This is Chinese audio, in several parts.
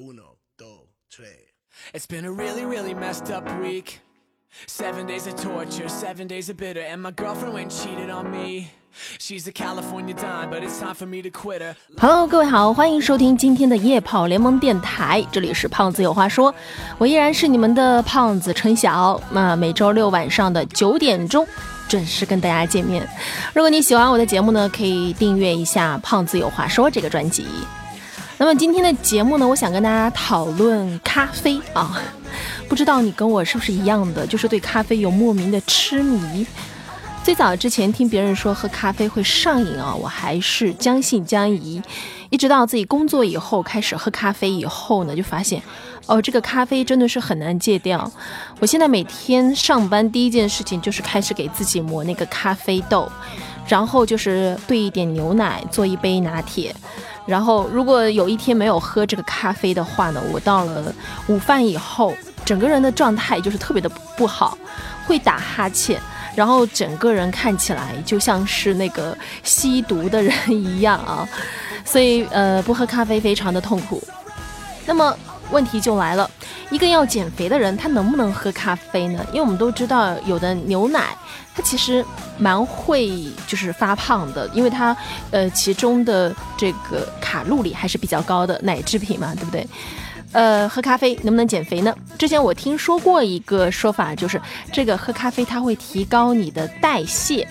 Uno, dos, tres. It's been a really, really messed up week. Seven days of torture, seven days of bitter, and my girlfriend went and cheated on me. She's a California dime, but it's time for me to quit her. Hello，各位好，欢迎收听今天的夜跑联盟电台，这里是胖子有话说，我依然是你们的胖子陈晓。那每周六晚上的九点钟准时跟大家见面。如果你喜欢我的节目呢，可以订阅一下《胖子有话说》这个专辑。那么今天的节目呢，我想跟大家讨论咖啡啊。不知道你跟我是不是一样的，就是对咖啡有莫名的痴迷。最早之前听别人说喝咖啡会上瘾啊，我还是将信将疑。一直到自己工作以后开始喝咖啡以后呢，就发现哦，这个咖啡真的是很难戒掉。我现在每天上班第一件事情就是开始给自己磨那个咖啡豆，然后就是兑一点牛奶做一杯拿铁。然后如果有一天没有喝这个咖啡的话呢，我到了午饭以后，整个人的状态就是特别的不好，会打哈欠。然后整个人看起来就像是那个吸毒的人一样啊，所以呃不喝咖啡非常的痛苦。那么问题就来了，一个要减肥的人他能不能喝咖啡呢？因为我们都知道有的牛奶它其实蛮会就是发胖的，因为它呃其中的这个卡路里还是比较高的奶制品嘛，对不对？呃，喝咖啡能不能减肥呢？之前我听说过一个说法，就是这个喝咖啡它会提高你的代谢，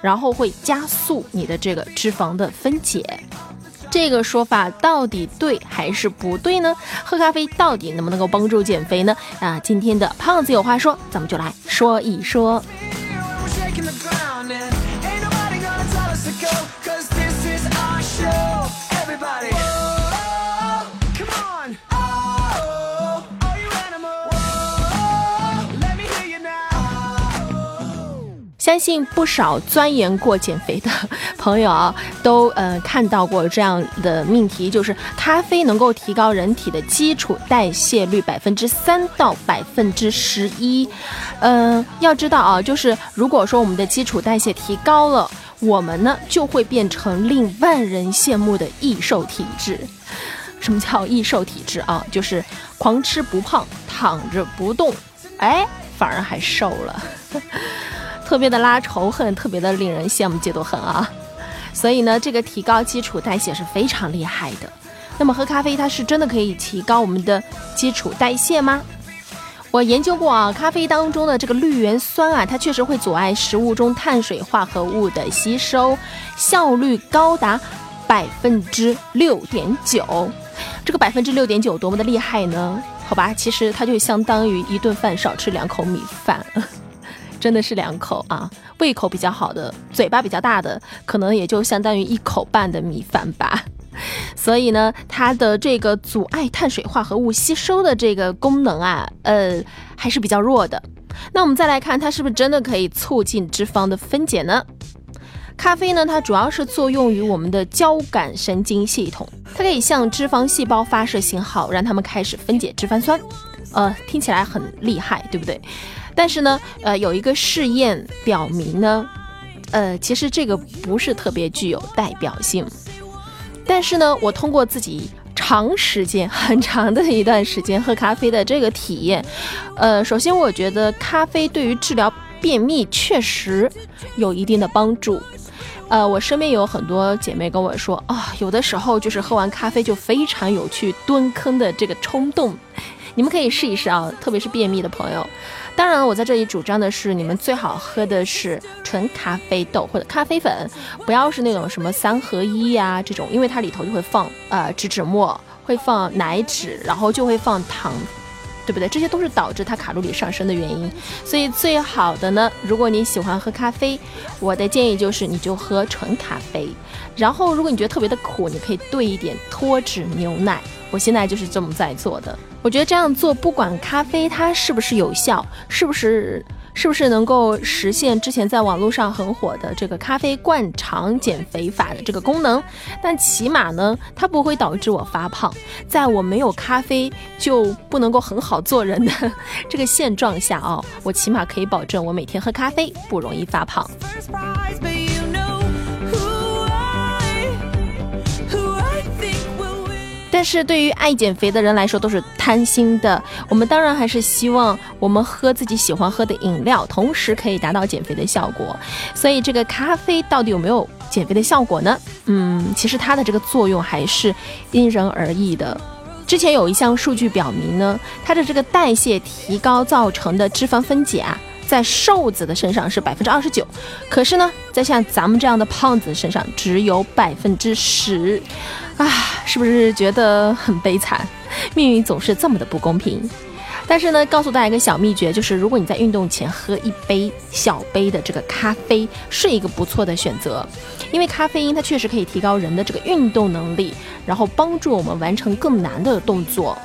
然后会加速你的这个脂肪的分解。这个说法到底对还是不对呢？喝咖啡到底能不能够帮助减肥呢？啊，今天的胖子有话说，咱们就来说一说。相信不少钻研过减肥的朋友啊，都呃看到过这样的命题，就是咖啡能够提高人体的基础代谢率百分之三到百分之十一。嗯，要知道啊，就是如果说我们的基础代谢提高了，我们呢就会变成令万人羡慕的易瘦体质。什么叫易瘦体质啊？就是狂吃不胖，躺着不动，哎，反而还瘦了。特别的拉仇恨，特别的令人羡慕嫉妒恨啊！所以呢，这个提高基础代谢是非常厉害的。那么喝咖啡，它是真的可以提高我们的基础代谢吗？我研究过啊，咖啡当中的这个绿原酸啊，它确实会阻碍食物中碳水化合物的吸收，效率高达百分之六点九。这个百分之六点九多么的厉害呢？好吧，其实它就相当于一顿饭少吃两口米饭。真的是两口啊，胃口比较好的，嘴巴比较大的，可能也就相当于一口半的米饭吧。所以呢，它的这个阻碍碳水化合物吸收的这个功能啊，呃，还是比较弱的。那我们再来看，它是不是真的可以促进脂肪的分解呢？咖啡呢，它主要是作用于我们的交感神经系统，它可以向脂肪细胞发射信号，让它们开始分解脂肪酸。呃，听起来很厉害，对不对？但是呢，呃，有一个试验表明呢，呃，其实这个不是特别具有代表性。但是呢，我通过自己长时间、很长的一段时间喝咖啡的这个体验，呃，首先我觉得咖啡对于治疗便秘确实有一定的帮助。呃，我身边有很多姐妹跟我说，啊、有的时候就是喝完咖啡就非常有去蹲坑的这个冲动。你们可以试一试啊，特别是便秘的朋友。当然了，我在这里主张的是，你们最好喝的是纯咖啡豆或者咖啡粉，不要是那种什么三合一呀、这种，因为它里头就会放呃植脂末，会放奶脂，然后就会放糖，对不对？这些都是导致它卡路里上升的原因。所以最好的呢，如果你喜欢喝咖啡，我的建议就是你就喝纯咖啡。然后如果你觉得特别的苦，你可以兑一点脱脂牛奶。我现在就是这么在做的。我觉得这样做，不管咖啡它是不是有效，是不是是不是能够实现之前在网络上很火的这个咖啡灌肠减肥法的这个功能，但起码呢，它不会导致我发胖。在我没有咖啡就不能够很好做人的这个现状下啊，我起码可以保证我每天喝咖啡不容易发胖。但是对于爱减肥的人来说，都是贪心的。我们当然还是希望我们喝自己喜欢喝的饮料，同时可以达到减肥的效果。所以，这个咖啡到底有没有减肥的效果呢？嗯，其实它的这个作用还是因人而异的。之前有一项数据表明呢，它的这个代谢提高造成的脂肪分解啊。在瘦子的身上是百分之二十九，可是呢，在像咱们这样的胖子身上只有百分之十，啊，是不是觉得很悲惨？命运总是这么的不公平。但是呢，告诉大家一个小秘诀，就是如果你在运动前喝一杯小杯的这个咖啡，是一个不错的选择，因为咖啡因它确实可以提高人的这个运动能力，然后帮助我们完成更难的动作。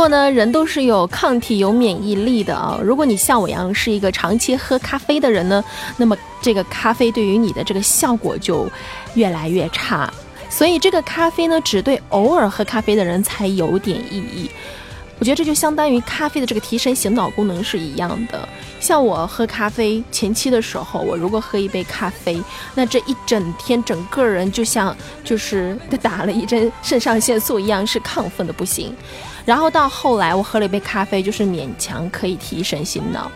过呢，人都是有抗体、有免疫力的啊。如果你像我一样是一个长期喝咖啡的人呢，那么这个咖啡对于你的这个效果就越来越差。所以这个咖啡呢，只对偶尔喝咖啡的人才有点意义。我觉得这就相当于咖啡的这个提神醒脑功能是一样的。像我喝咖啡前期的时候，我如果喝一杯咖啡，那这一整天整个人就像就是打了一针肾上腺素一样，是亢奋的不行。然后到后来，我喝了一杯咖啡，就是勉强可以提神醒脑。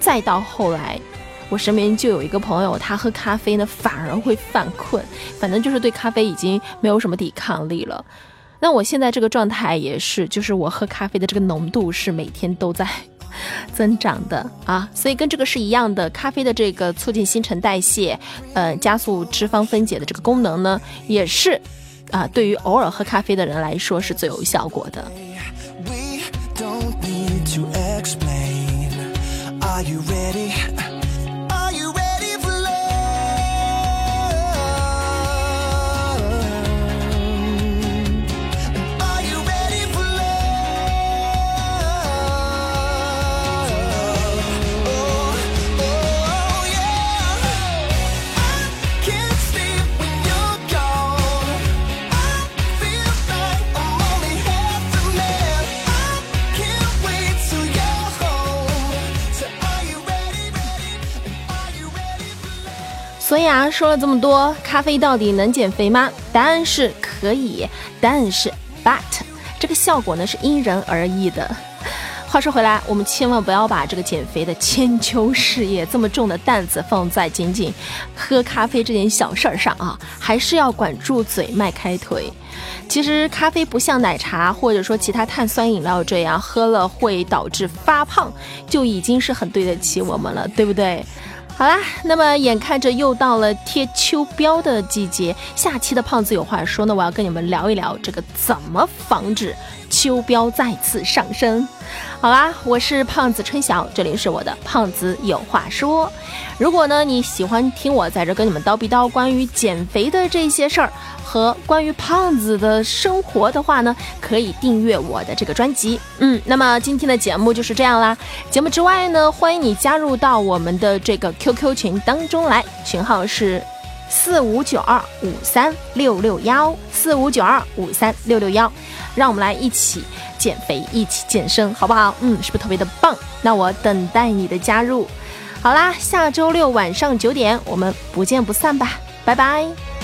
再到后来，我身边就有一个朋友，他喝咖啡呢反而会犯困，反正就是对咖啡已经没有什么抵抗力了。那我现在这个状态也是，就是我喝咖啡的这个浓度是每天都在增长的啊，所以跟这个是一样的。咖啡的这个促进新陈代谢，呃，加速脂肪分解的这个功能呢，也是啊，对于偶尔喝咖啡的人来说是最有效果的。Are you ready? 所以啊，说了这么多，咖啡到底能减肥吗？答案是可以，但是 but 这个效果呢是因人而异的。话说回来，我们千万不要把这个减肥的千秋事业这么重的担子放在仅仅喝咖啡这件小事儿上啊，还是要管住嘴，迈开腿。其实咖啡不像奶茶或者说其他碳酸饮料这样喝了会导致发胖，就已经是很对得起我们了，对不对？好啦，那么眼看着又到了贴秋膘的季节，下期的胖子有话说呢，我要跟你们聊一聊这个怎么防止秋膘再次上升。好啦，我是胖子春晓，这里是我的胖子有话说。如果呢你喜欢听我在这跟你们叨逼叨关于减肥的这些事儿。和关于胖子的生活的话呢，可以订阅我的这个专辑。嗯，那么今天的节目就是这样啦。节目之外呢，欢迎你加入到我们的这个 QQ 群当中来，群号是四五九二五三六六幺四五九二五三六六幺，让我们来一起减肥，一起健身，好不好？嗯，是不是特别的棒？那我等待你的加入。好啦，下周六晚上九点，我们不见不散吧，拜拜。